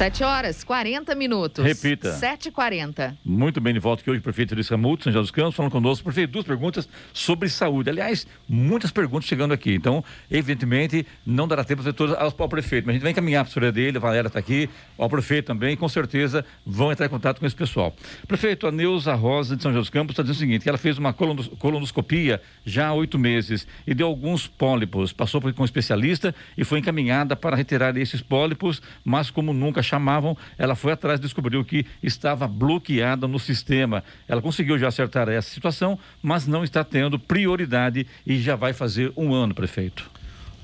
7 horas, 40 minutos. Repita. 7h40. Muito bem, de volta aqui hoje, o prefeito Luiz Camuto, São José dos Campos, falando conosco. Prefeito, duas perguntas sobre saúde. Aliás, muitas perguntas chegando aqui. Então, evidentemente, não dará tempo de fazer todas ao, prefeito, mas a gente vai encaminhar a professora dele, a Valéria está aqui, ao prefeito também, com certeza vão entrar em contato com esse pessoal. Prefeito, a Neuza Rosa de São José dos Campos está dizendo o seguinte: ela fez uma colonos- colonoscopia já há oito meses e deu alguns pólipos. Passou por com um especialista e foi encaminhada para retirar esses pólipos, mas como nunca chamavam, ela foi atrás e descobriu que estava bloqueada no sistema. Ela conseguiu já acertar essa situação, mas não está tendo prioridade e já vai fazer um ano, prefeito.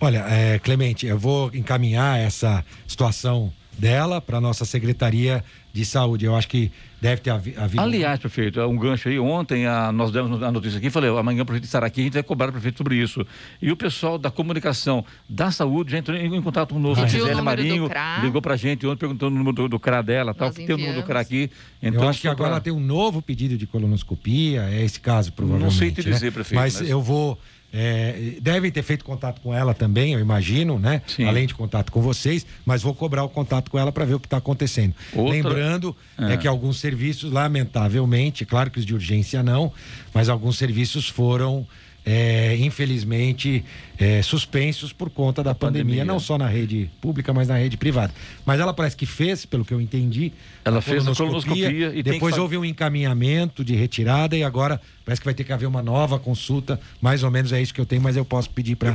Olha, é, Clemente, eu vou encaminhar essa situação dela para nossa Secretaria de Saúde. Eu acho que deve ter havi- havido. Aliás, prefeito, é um gancho aí. Ontem a- nós demos a notícia aqui e falei, amanhã o prefeito estará aqui, a gente vai cobrar o prefeito sobre isso. E o pessoal da comunicação, da saúde, já entrou em, em contato conosco. A o Gisele Marinho ligou pra gente ontem perguntando o número do, do CRA dela, tal, que tem o número do CRA aqui. Então, eu acho que agora pra- ela tem um novo pedido de colonoscopia, é esse caso, provavelmente. sei te dizer, né? prefeito, Mas, mas- eu vou. É, devem ter feito contato com ela também, eu imagino, né? Sim. Além de contato com vocês, mas vou cobrar o contato com ela para ver o que está acontecendo. Outra- Lembrando Ah. é que alguns serviços, lamentavelmente, claro que os de urgência não, mas alguns serviços foram é, infelizmente, é, suspensos por conta da pandemia, pandemia, não só na rede pública, mas na rede privada. Mas ela parece que fez, pelo que eu entendi. Ela fez a colonoscopia e depois que... houve um encaminhamento de retirada e agora parece que vai ter que haver uma nova consulta. Mais ou menos é isso que eu tenho, mas eu posso pedir para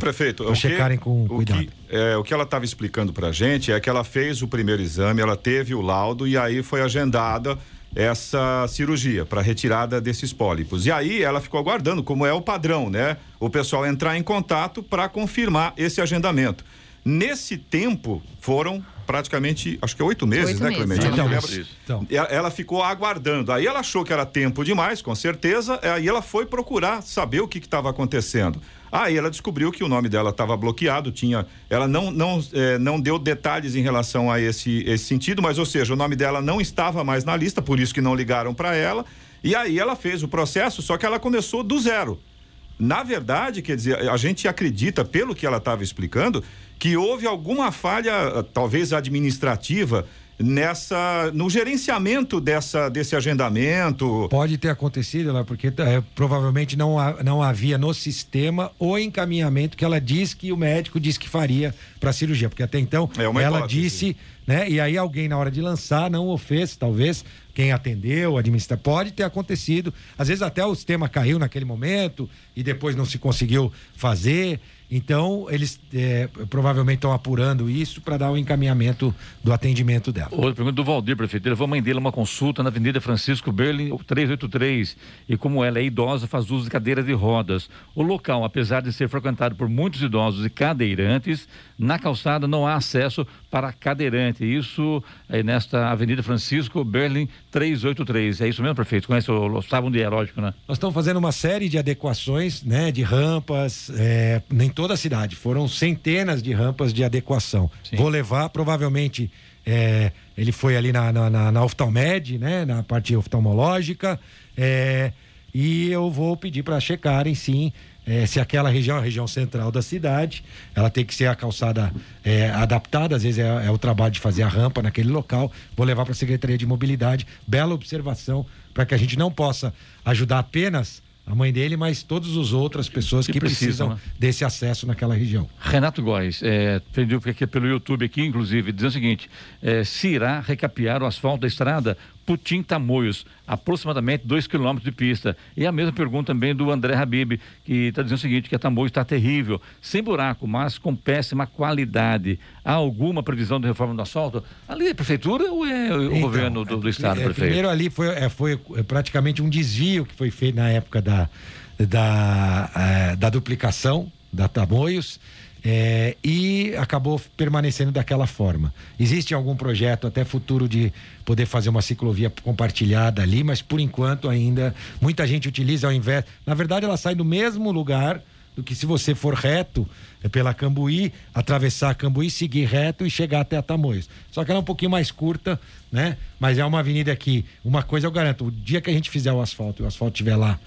checarem com o cuidado. Que, é, o que ela estava explicando para a gente é que ela fez o primeiro exame, ela teve o laudo e aí foi agendada essa cirurgia para retirada desses pólipos. E aí ela ficou aguardando, como é o padrão, né? O pessoal entrar em contato para confirmar esse agendamento. Nesse tempo foram praticamente, acho que oito meses, oito né, Clemente? Então, então. Ela ficou aguardando. Aí ela achou que era tempo demais, com certeza. Aí ela foi procurar saber o que estava acontecendo. Aí ela descobriu que o nome dela estava bloqueado, tinha, ela não não eh, não deu detalhes em relação a esse esse sentido, mas ou seja, o nome dela não estava mais na lista, por isso que não ligaram para ela. E aí ela fez o processo, só que ela começou do zero. Na verdade, quer dizer, a gente acredita, pelo que ela estava explicando, que houve alguma falha, talvez administrativa, nessa no gerenciamento dessa desse agendamento. Pode ter acontecido lá porque é, provavelmente não não havia no sistema o encaminhamento que ela diz que o médico disse que faria para a cirurgia porque até então é ela hipótese. disse né e aí alguém na hora de lançar não o fez talvez quem atendeu administra pode ter acontecido. Às vezes até o sistema caiu naquele momento e depois não se conseguiu fazer então, eles é, provavelmente estão apurando isso para dar o encaminhamento do atendimento dela. Outra pergunta do Valdir, prefeito. A mãe dele uma consulta na Avenida Francisco Berlin 383 e como ela é idosa, faz uso de cadeiras de rodas. O local, apesar de ser frequentado por muitos idosos e cadeirantes, na calçada não há acesso para cadeirante. Isso é nesta Avenida Francisco Berlin 383. É isso mesmo, prefeito? Conhece o, sabe onde é, lógico, né? Nós estamos fazendo uma série de adequações, né, de rampas, é, nem toda a cidade. Foram centenas de rampas de adequação. Sim. Vou levar, provavelmente, é, ele foi ali na, na, na, na oftalmed, né? Na parte oftalmológica. É, e eu vou pedir para checarem, sim, é, se aquela região é a região central da cidade, ela tem que ser a calçada é, adaptada, às vezes é, é, o trabalho de fazer a rampa naquele local. Vou levar para a Secretaria de Mobilidade. Bela observação, para que a gente não possa ajudar apenas a mãe dele, mas todas as outras pessoas que, que precisam, precisam né? desse acesso naquela região. Renato Góes, é, pediu aqui pelo YouTube aqui, inclusive, dizendo o seguinte: é, se irá recapear o asfalto da estrada Putim Tamoios, aproximadamente 2 quilômetros de pista. E a mesma pergunta também do André Habib, que está dizendo o seguinte, que a Tamoios está terrível, sem buraco, mas com péssima qualidade. Há alguma previsão de reforma do asfalto? Ali é a prefeitura ou é o então, governo do, do estado, é, prefeito? Primeiro ali foi, é, foi praticamente um desvio que foi feito na época da, da, é, da duplicação da Tamoios. É, e acabou permanecendo daquela forma. Existe algum projeto até futuro de poder fazer uma ciclovia compartilhada ali, mas por enquanto ainda muita gente utiliza ao invés. Na verdade, ela sai do mesmo lugar do que se você for reto é pela Cambuí, atravessar a Cambuí, seguir reto e chegar até a Tamoios. Só que ela é um pouquinho mais curta, né? Mas é uma avenida que, uma coisa eu garanto, o dia que a gente fizer o asfalto e o asfalto estiver lá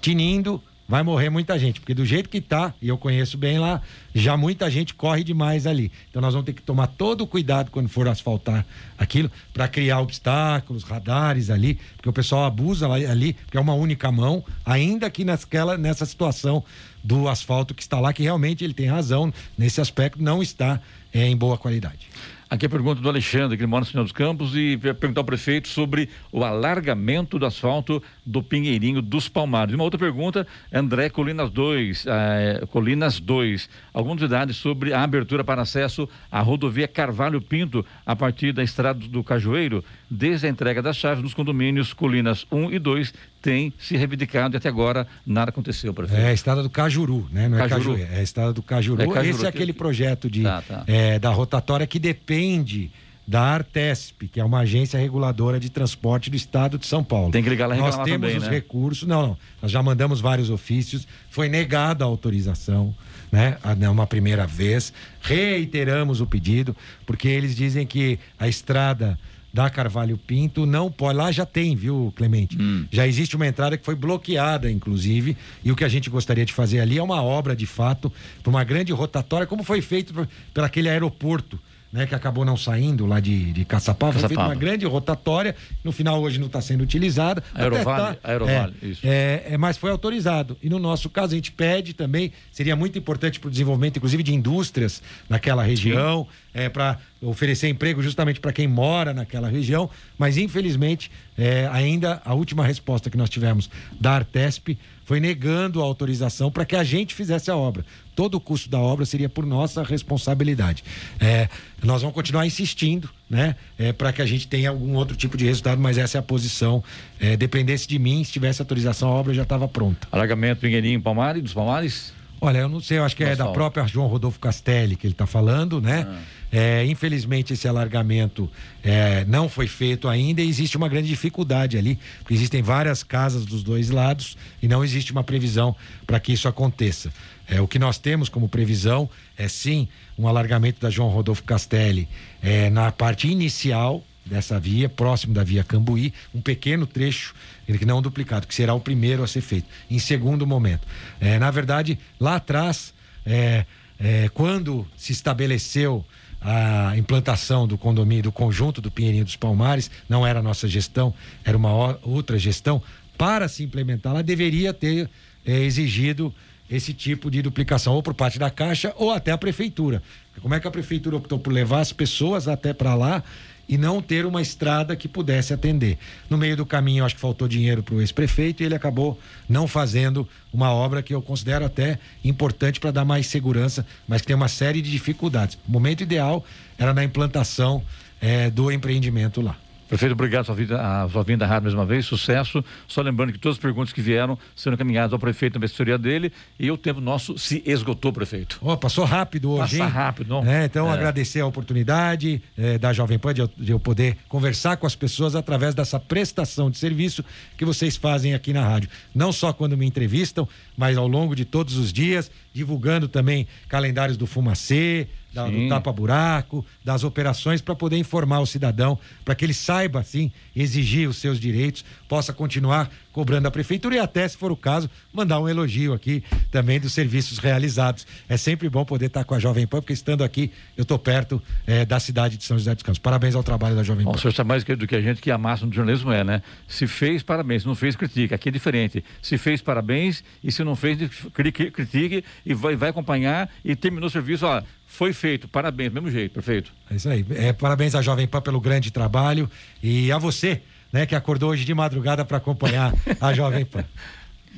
tinindo, vai morrer muita gente, porque do jeito que tá, e eu conheço bem lá, já muita gente corre demais ali. Então nós vamos ter que tomar todo o cuidado quando for asfaltar aquilo, para criar obstáculos, radares ali, porque o pessoal abusa ali, porque é uma única mão, ainda que naquela, nessa situação do asfalto que está lá, que realmente ele tem razão nesse aspecto, não está é, em boa qualidade. Aqui a pergunta do Alexandre, que mora no Senhor dos Campos, e perguntar ao prefeito sobre o alargamento do asfalto do Pinheirinho dos Palmares. Uma outra pergunta, André Colinas 2, eh, Colinas 2. Algumas novidades sobre a abertura para acesso à rodovia Carvalho Pinto a partir da estrada do Cajueiro, desde a entrega das chaves nos condomínios Colinas 1 e 2, tem se reivindicado e até agora nada aconteceu, prefeito. É a estrada do Cajuru, né? Não Cajuru. é Cajuru, é a estrada do Cajuru. É Cajuru. Esse é aquele projeto de, tá, tá. É, da rotatória que depende da Artesp, que é uma agência reguladora de transporte do estado de São Paulo. Tem que ligar lá e Nós temos também, os né? recursos, não, não, nós já mandamos vários ofícios, foi negada a autorização, né, uma primeira vez, reiteramos o pedido, porque eles dizem que a estrada da Carvalho Pinto não pode. Lá já tem, viu, Clemente? Hum. Já existe uma entrada que foi bloqueada, inclusive, e o que a gente gostaria de fazer ali é uma obra de fato, para uma grande rotatória, como foi feito por, por aquele aeroporto né, que acabou não saindo lá de, de Caçapava, Caçapava. uma grande rotatória, no final hoje não está sendo utilizada. Aerovale, tá- Aerovale, é, isso. é, é, mas foi autorizado. E no nosso caso, a gente pede também, seria muito importante para o desenvolvimento, inclusive, de indústrias naquela região, é, para oferecer emprego justamente para quem mora naquela região. Mas, infelizmente, é, ainda a última resposta que nós tivemos da Artesp foi negando a autorização para que a gente fizesse a obra. Todo o custo da obra seria por nossa responsabilidade. É, nós vamos continuar insistindo, né, para que a gente tenha algum outro tipo de resultado, mas essa é a posição. É, dependesse de mim, se tivesse autorização, a obra já estava pronta. Alagamento Pinheirinho, Palmares, dos Palmares? Olha, eu não sei, eu acho que é da própria João Rodolfo Castelli que ele está falando, né? É, infelizmente esse alargamento é, não foi feito ainda e existe uma grande dificuldade ali, porque existem várias casas dos dois lados e não existe uma previsão para que isso aconteça. É, o que nós temos como previsão é sim um alargamento da João Rodolfo Castelli é, na parte inicial dessa via, próximo da via Cambuí, um pequeno trecho, ele que não duplicado, que será o primeiro a ser feito, em segundo momento. É, na verdade, lá atrás, é, é, quando se estabeleceu a implantação do condomínio, do conjunto do Pinheirinho dos Palmares, não era a nossa gestão, era uma outra gestão, para se implementar, ela deveria ter é, exigido esse tipo de duplicação, ou por parte da Caixa ou até a Prefeitura. Como é que a Prefeitura optou por levar as pessoas até para lá e não ter uma estrada que pudesse atender. No meio do caminho, acho que faltou dinheiro para o ex-prefeito e ele acabou não fazendo uma obra que eu considero até importante para dar mais segurança, mas que tem uma série de dificuldades. O momento ideal era na implantação eh, do empreendimento lá. Prefeito, obrigado sua vida, a sua vinda à rádio mais uma vez, sucesso. Só lembrando que todas as perguntas que vieram serão encaminhadas ao prefeito na assessoria dele e o tempo nosso se esgotou, prefeito. Ó, passou rápido hoje, Passa hein? rápido, não? É, então, É. agradecer a oportunidade eh, da Jovem Pan de eu, de eu poder conversar com as pessoas através dessa prestação de serviço que vocês fazem aqui na rádio. Não só quando me entrevistam, mas ao longo de todos os dias, divulgando também calendários do Fumacê, da- do tapa-buraco, das operações para poder informar o cidadão, para que ele saiba, sim, exigir os seus direitos, possa continuar cobrando a prefeitura e até, se for o caso, mandar um elogio aqui também dos serviços realizados. É sempre bom poder estar com a Jovem Pan, porque estando aqui, eu estou perto eh, da cidade de São José dos Campos. Parabéns ao trabalho da Jovem Bom, Pan. o senhor sabe mais do que a gente que a máxima do jornalismo é, né? Se fez, parabéns. Se não fez, critica. Aqui é diferente. Se fez, parabéns. E se não fez, cri- cri- critique e vai, vai acompanhar e terminou o serviço, ó, foi feito. Parabéns, do mesmo jeito, prefeito. É isso aí. É, parabéns à Jovem Pan pelo grande trabalho e a você, né, que acordou hoje de madrugada para acompanhar a Jovem Pan.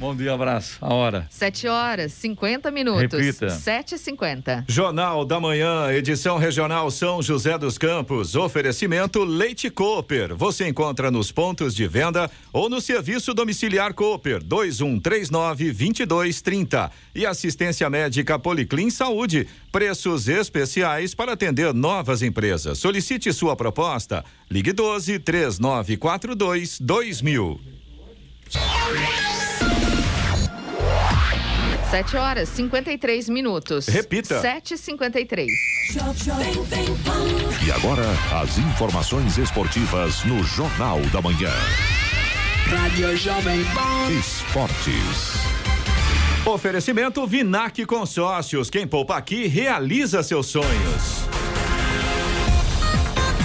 Bom dia, abraço. A hora. 7 horas, 50 minutos. Repita. 7h50. Jornal da Manhã, edição regional São José dos Campos. Oferecimento Leite Cooper. Você encontra nos pontos de venda ou no serviço domiciliar Cooper 2139 2230. E assistência médica Policlin Saúde. Preços especiais para atender novas empresas. Solicite sua proposta. Ligue 12 3942 2000. 7 horas, 53 minutos. Repita. 7h53. E agora, as informações esportivas no Jornal da Manhã. Rádio Jovem Pan. Esportes. Oferecimento Vinac Consórcios. Quem poupa aqui realiza seus sonhos.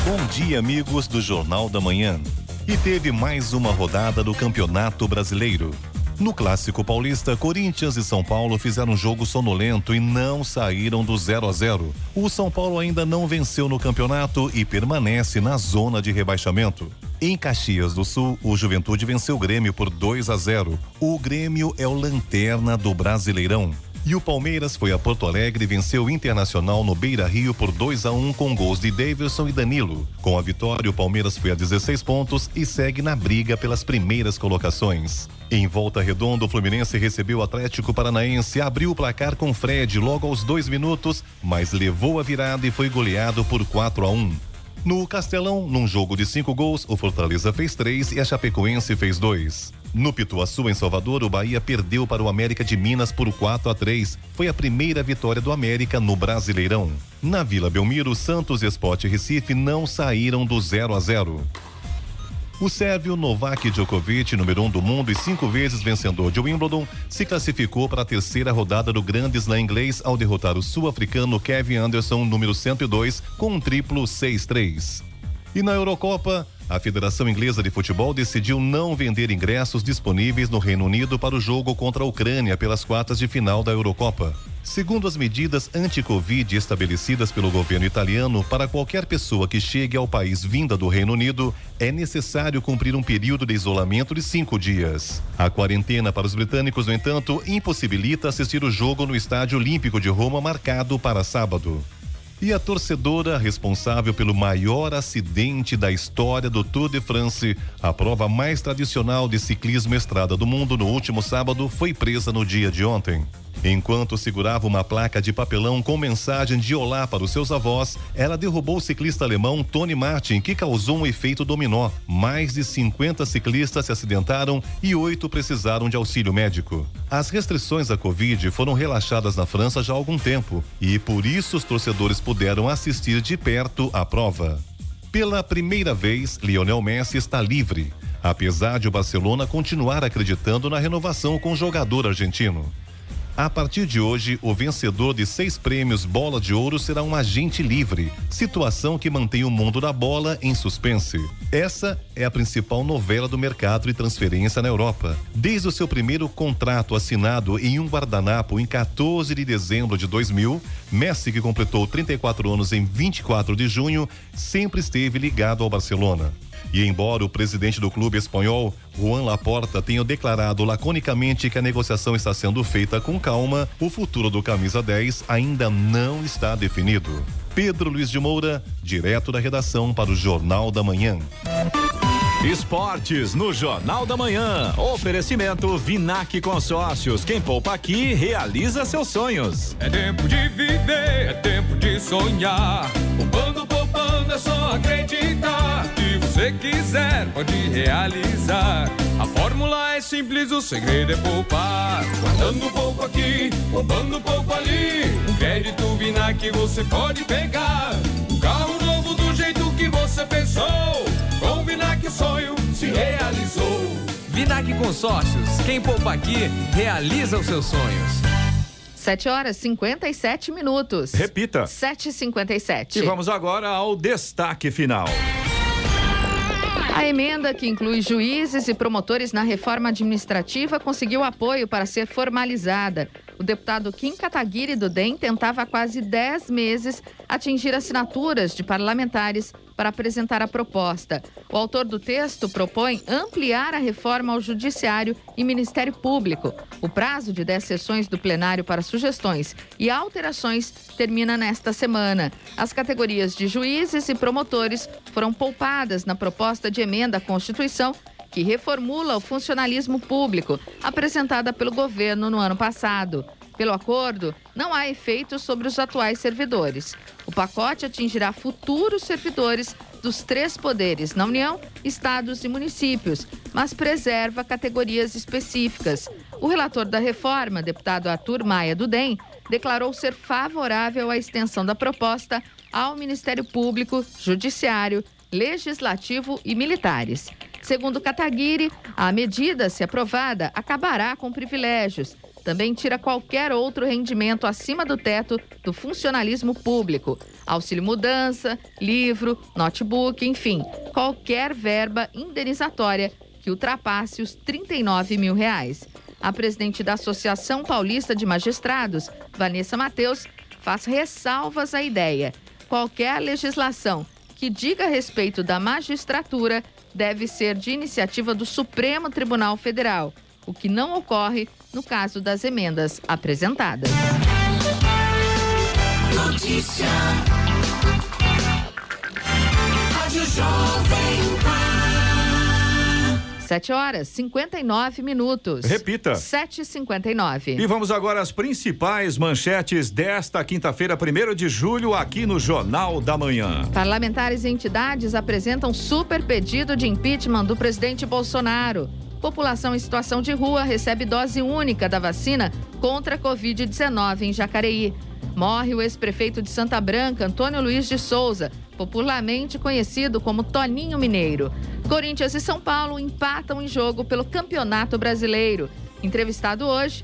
Bom dia, amigos do Jornal da Manhã. E teve mais uma rodada do Campeonato Brasileiro. No Clássico Paulista, Corinthians e São Paulo fizeram um jogo sonolento e não saíram do 0 a 0. O São Paulo ainda não venceu no campeonato e permanece na zona de rebaixamento. Em Caxias do Sul, o Juventude venceu o Grêmio por 2 a 0. O Grêmio é o lanterna do Brasileirão. E o Palmeiras foi a Porto Alegre e venceu o Internacional no Beira Rio por 2 a 1 com gols de Davidson e Danilo. Com a vitória, o Palmeiras foi a 16 pontos e segue na briga pelas primeiras colocações. Em volta redonda, o Fluminense recebeu o Atlético Paranaense, abriu o placar com Fred logo aos dois minutos, mas levou a virada e foi goleado por 4 a 1. No Castelão, num jogo de cinco gols, o Fortaleza fez três e a Chapecoense fez dois. No Pituaçu, em Salvador, o Bahia perdeu para o América de Minas por 4 a 3. Foi a primeira vitória do América no Brasileirão. Na Vila Belmiro, Santos e Sport Recife não saíram do 0 a 0. O sérvio Novak Djokovic, número um do mundo e cinco vezes vencedor de Wimbledon, se classificou para a terceira rodada do Grande Slam inglês ao derrotar o sul-africano Kevin Anderson, número 102, com um triplo 6-3. E na Eurocopa, a Federação Inglesa de Futebol decidiu não vender ingressos disponíveis no Reino Unido para o jogo contra a Ucrânia pelas quartas de final da Eurocopa. Segundo as medidas anti-Covid estabelecidas pelo governo italiano, para qualquer pessoa que chegue ao país vinda do Reino Unido, é necessário cumprir um período de isolamento de cinco dias. A quarentena para os britânicos, no entanto, impossibilita assistir o jogo no Estádio Olímpico de Roma, marcado para sábado. E a torcedora responsável pelo maior acidente da história do Tour de France, a prova mais tradicional de ciclismo estrada do mundo no último sábado, foi presa no dia de ontem. Enquanto segurava uma placa de papelão com mensagem de olá para os seus avós, ela derrubou o ciclista alemão Tony Martin, que causou um efeito dominó. Mais de 50 ciclistas se acidentaram e oito precisaram de auxílio médico. As restrições à Covid foram relaxadas na França já há algum tempo e por isso os torcedores puderam assistir de perto à prova. Pela primeira vez, Lionel Messi está livre, apesar de o Barcelona continuar acreditando na renovação com o jogador argentino. A partir de hoje, o vencedor de seis prêmios Bola de Ouro será um agente livre, situação que mantém o mundo da bola em suspense. Essa é a principal novela do mercado de transferência na Europa. Desde o seu primeiro contrato assinado em um guardanapo em 14 de dezembro de 2000, Messi, que completou 34 anos em 24 de junho, sempre esteve ligado ao Barcelona. E embora o presidente do clube espanhol, Juan Laporta, tenha declarado laconicamente que a negociação está sendo feita com calma, o futuro do camisa 10 ainda não está definido. Pedro Luiz de Moura, direto da redação para o Jornal da Manhã. Esportes no Jornal da Manhã. Oferecimento Vinac Consórcios. Quem poupa aqui realiza seus sonhos. É tempo de viver, é tempo de sonhar. Poupando, poupando, é só acreditar. Se você quiser, pode realizar. A fórmula é simples, o segredo é poupar. Guardando pouco aqui, poupando pouco ali. Um crédito Vinac você pode pegar. Um carro novo do jeito que você pensou. Com o Vinac o sonho se realizou. Vinac Consórcios, quem poupa aqui, realiza os seus sonhos. 7 horas 57 minutos. Repita. 7h57. E vamos agora ao destaque final. A emenda que inclui juízes e promotores na reforma administrativa conseguiu apoio para ser formalizada. O deputado Kim Kataguiri do DEM tentava há quase 10 meses atingir assinaturas de parlamentares para apresentar a proposta. O autor do texto propõe ampliar a reforma ao Judiciário e Ministério Público. O prazo de 10 sessões do plenário para sugestões e alterações termina nesta semana. As categorias de juízes e promotores foram poupadas na proposta de emenda à Constituição que reformula o funcionalismo público, apresentada pelo governo no ano passado. Pelo acordo, não há efeitos sobre os atuais servidores. O pacote atingirá futuros servidores dos três poderes na União, estados e municípios, mas preserva categorias específicas. O relator da reforma, deputado Arthur Maia do DEM, declarou ser favorável à extensão da proposta ao Ministério Público, Judiciário, Legislativo e Militares. Segundo Kataguiri, a medida, se aprovada, acabará com privilégios. Também tira qualquer outro rendimento acima do teto do funcionalismo público. Auxílio mudança, livro, notebook, enfim, qualquer verba indenizatória que ultrapasse os 39 mil reais. A presidente da Associação Paulista de Magistrados, Vanessa Mateus, faz ressalvas à ideia. Qualquer legislação que diga a respeito da magistratura deve ser de iniciativa do Supremo Tribunal Federal, o que não ocorre no caso das emendas apresentadas. Notícia. Rádio Jovem Pan. 7 horas 59 minutos. Repita. 7h59. E vamos agora às principais manchetes desta quinta-feira, 1 de julho, aqui no Jornal da Manhã. Parlamentares e entidades apresentam super pedido de impeachment do presidente Bolsonaro. População em situação de rua recebe dose única da vacina contra a Covid-19 em Jacareí. Morre o ex-prefeito de Santa Branca, Antônio Luiz de Souza, popularmente conhecido como Toninho Mineiro. Corinthians e São Paulo empatam em jogo pelo Campeonato Brasileiro. Entrevistado hoje